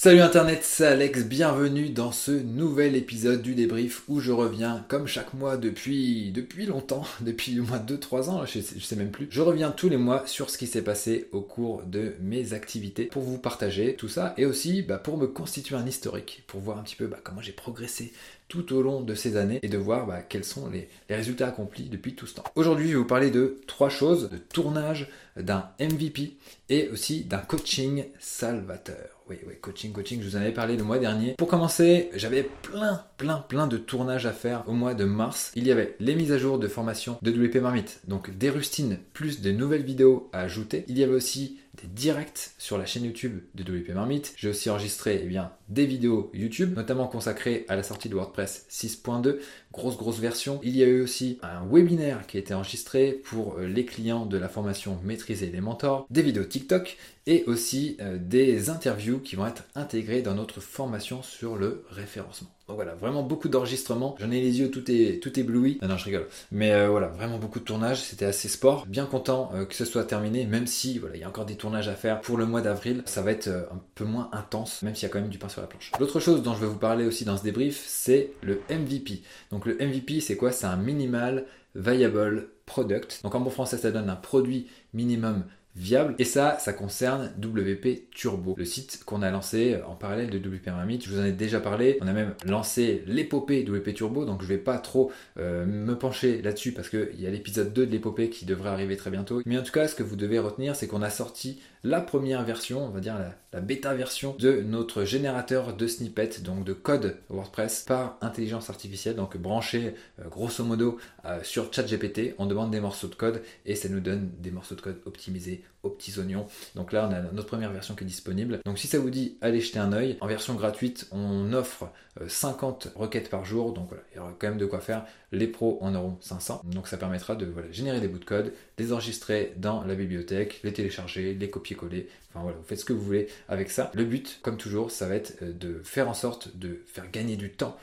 Salut Internet, c'est Alex, bienvenue dans ce nouvel épisode du débrief où je reviens comme chaque mois depuis, depuis longtemps, depuis au moins 2-3 ans, je sais, sais même plus. Je reviens tous les mois sur ce qui s'est passé au cours de mes activités pour vous partager tout ça et aussi bah, pour me constituer un historique, pour voir un petit peu bah, comment j'ai progressé tout au long de ces années et de voir bah, quels sont les, résultats accomplis depuis tout ce temps. Aujourd'hui, je vais vous parler de trois choses, de tournage, d'un MVP et aussi d'un coaching salvateur. Oui, oui, coaching, coaching, je vous en avais parlé le mois dernier. Pour commencer, j'avais plein, plein, plein de tournages à faire au mois de mars. Il y avait les mises à jour de formation de WP Marmite, donc des rustines plus de nouvelles vidéos à ajouter. Il y avait aussi des directs sur la chaîne YouTube de WP Marmite. J'ai aussi enregistré eh bien, des vidéos YouTube, notamment consacrées à la sortie de WordPress 6.2, grosse grosse version. Il y a eu aussi un webinaire qui a été enregistré pour euh, les clients de la formation Maîtriser les mentors, des vidéos TikTok et aussi euh, des interviews qui vont être intégrées dans notre formation sur le référencement. Donc voilà, vraiment beaucoup d'enregistrements. J'en ai les yeux tout, est, tout ébloui. Non, non, je rigole. Mais euh, voilà, vraiment beaucoup de tournages. C'était assez sport. Bien content que ce soit terminé, même si voilà, il y a encore des tournages à faire pour le mois d'avril. Ça va être un peu moins intense, même s'il y a quand même du pain sur la planche. L'autre chose dont je vais vous parler aussi dans ce débrief, c'est le MVP. Donc le MVP, c'est quoi? C'est un minimal viable product. Donc en bon français, ça donne un produit minimum viable. Et ça, ça concerne WP Turbo, le site qu'on a lancé en parallèle de WP Pyramid. Je vous en ai déjà parlé. On a même lancé l'épopée WP Turbo, donc je vais pas trop euh, me pencher là-dessus parce qu'il y a l'épisode 2 de l'épopée qui devrait arriver très bientôt. Mais en tout cas, ce que vous devez retenir, c'est qu'on a sorti la première version, on va dire la, bêta version de notre générateur de snippets, donc de code WordPress par intelligence artificielle, donc branché euh, grosso modo euh, sur ChatGPT. On demande des morceaux de code et ça nous donne des morceaux de code optimisés aux petits oignons. Donc là, on a notre première version qui est disponible. Donc si ça vous dit, allez jeter un oeil. En version gratuite, on offre 50 euh, requêtes par jour. Donc voilà, il y aura quand même de quoi faire. Les pros en auront 500. Donc ça permettra de générer des bouts de code, les enregistrer dans la bibliothèque, les télécharger, les copier-coller. Enfin voilà, vous faites ce que vous voulez avec ça. Le but, comme toujours, ça va être euh, de faire en sorte de faire gagner du temps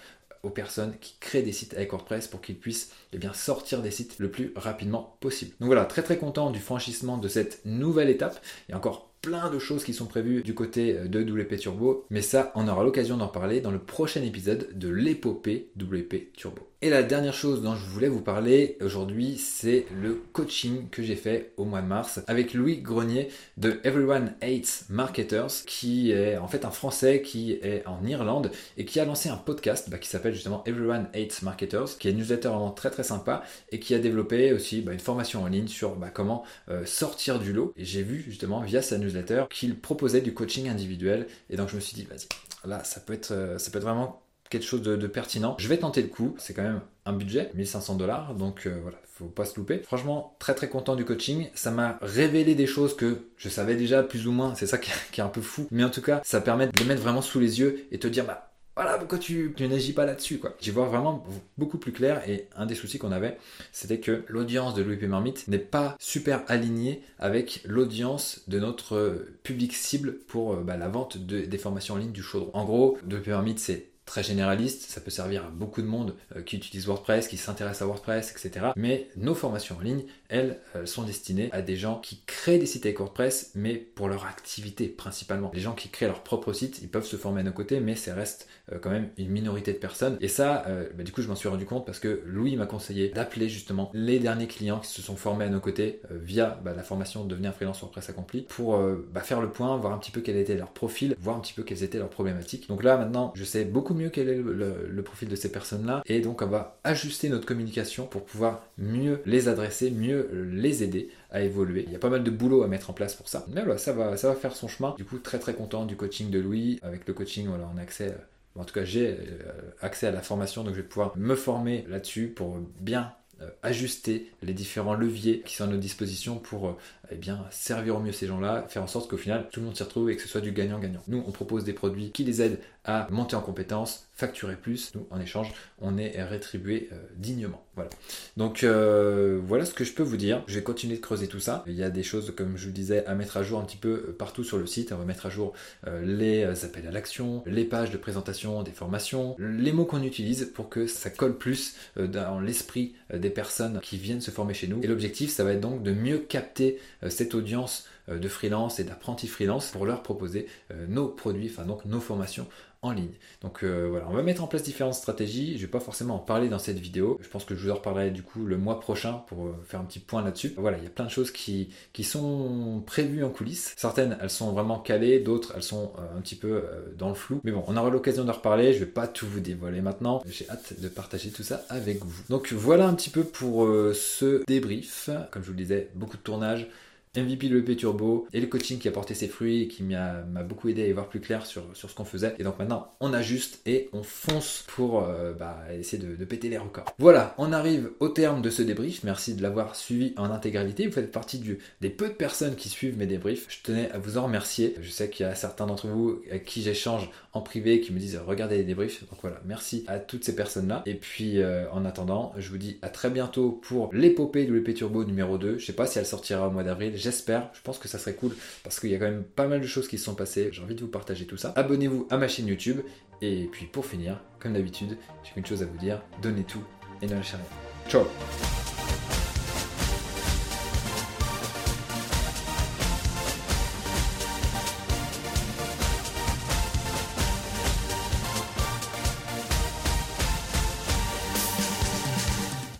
aux personnes qui créent des sites avec WordPress pour qu'ils puissent eh sortir des sites le plus rapidement possible. Donc voilà, très très content du franchissement de cette nouvelle étape. Il encore plein de choses qui sont prévues du côté de WP Turbo, mais ça, on aura l'occasion d'en parler dans le prochain épisode de l'épopée WP Turbo. Et la dernière chose dont je voulais vous parler aujourd'hui, c'est le coaching que j'ai fait au mois de mars avec Louis Grenier de Everyone Hates Marketers, qui est en fait un Français qui est en Irlande et qui a lancé un podcast bah, qui s'appelle justement Everyone Hates Marketers, qui est une newsletter vraiment très très sympa et qui a développé aussi bah, une formation en ligne sur bah, comment euh, sortir du lot. Et j'ai vu justement via sa newsletter qu'il proposait du coaching individuel et donc je me suis dit vas-y, là ça peut être, euh, ça peut être vraiment quelque chose de, pertinent. Je vais tenter le coup. C'est quand même un budget, 1500 dollars, donc euh, voilà, faut pas se louper. Franchement, très très content du coaching. Ça m'a révélé des choses que je savais déjà plus ou moins. C'est ça qui, est un peu fou. Mais en tout cas, ça permet de mettre vraiment sous les yeux et te dire, bah voilà, pourquoi tu, tu n'agis pas là-dessus, quoi. J'y vois vraiment beaucoup plus clair et un des soucis qu'on avait, c'était que l'audience de Louis P. Marmite n'est pas super alignée avec l'audience de notre public cible pour euh, bah, la vente des formations en ligne du chaudron. En gros, Louis P. Marmite, c'est très généraliste, ça peut servir à beaucoup de monde euh, qui utilise WordPress, qui s'intéresse à WordPress, etc. Mais nos formations en ligne, elles, euh, sont destinées à des gens qui créent des sites avec WordPress, mais pour leur activité principalement. Les gens qui créent leur propre site, ils peuvent se former à nos côtés, mais ça reste euh, quand même une minorité de personnes. Et ça, bah, du coup, je m'en suis rendu compte parce que Louis m'a conseillé d'appeler justement les derniers clients qui se sont formés à nos côtés via bah, la formation Devenir freelance WordPress accompli pour bah, faire le point, voir un petit peu quel était leur profil, voir un petit peu quelles étaient leurs problématiques. Donc là, maintenant, je sais beaucoup mieux quel est le, profil de ces personnes-là et donc on va ajuster notre communication pour pouvoir mieux les adresser, mieux les aider à évoluer. Il y a pas mal de boulot à mettre en place pour ça. Mais voilà, ça va, ça va faire son chemin. Du coup, très très content du coaching de Louis. Avec le coaching, voilà, on a accès euh, en tout cas, j'ai euh, accès à la formation, donc je vais pouvoir me former là-dessus pour bien euh, ajuster les différents leviers qui sont à notre disposition pour eh bien, servir au mieux ces gens-là, faire en sorte qu'au final, tout le monde s'y retrouve et que ce soit du gagnant-gagnant. Nous, on propose des produits qui les aident à monter en compétences, facturer plus. Nous, en échange, on est rétribué euh, dignement. Voilà. Donc, euh, voilà ce que je peux vous dire. Je vais continuer de creuser tout ça. Il y a des choses, comme je vous disais, à mettre à jour un petit peu euh, partout sur le site. On va mettre à jour les appels à l'action, les pages de présentation des formations, les mots qu'on utilise pour que ça colle plus dans l'esprit des personnes qui viennent se former chez nous. Et l'objectif, ça va être donc de mieux capter cette audience de freelance et d'apprentis freelance pour leur proposer nos produits, enfin donc nos formations en ligne. Donc euh, voilà, on va mettre en place différentes stratégies. Je vais pas forcément en parler dans cette vidéo. Je pense que je vous en reparlerai du coup le mois prochain pour euh, faire un petit point là-dessus. Voilà, il y a plein de choses qui, sont prévues en coulisses. Certaines, elles sont vraiment calées, d'autres, elles sont euh, un petit peu dans le flou. Mais bon, on aura l'occasion de reparler. Je vais pas tout vous dévoiler maintenant. J'ai hâte de partager tout ça avec vous. Donc voilà un petit peu pour ce débrief. Comme je vous le disais, beaucoup de tournage MVP de l'EP Turbo et le coaching qui a porté ses fruits et qui m'a beaucoup aidé à y voir plus clair sur, sur ce qu'on faisait. Et donc maintenant, on ajuste et on fonce pour euh, bah, essayer de, péter les records. Voilà, on arrive au terme de ce débrief. Merci de l'avoir suivi en intégralité. Vous faites partie du, des peu de personnes qui suivent mes débriefs. Je tenais à vous en remercier. Je sais qu'il y a certains d'entre vous à qui j'échange en privé qui me disent regardez les débriefs. Donc voilà, merci à toutes ces personnes-là. Et puis euh, en attendant, je vous dis à très bientôt pour l'épopée de l'EP Turbo numéro 2. Je sais pas si elle sortira au mois d'avril j'espère. Je pense que ça serait cool parce qu'il y a quand même pas mal de choses qui se sont passées. J'ai envie de vous partager tout ça. Abonnez-vous à ma chaîne YouTube. Et puis pour finir, comme d'habitude, j'ai qu'une chose à vous dire, donnez tout et ne lâchez rien. Ciao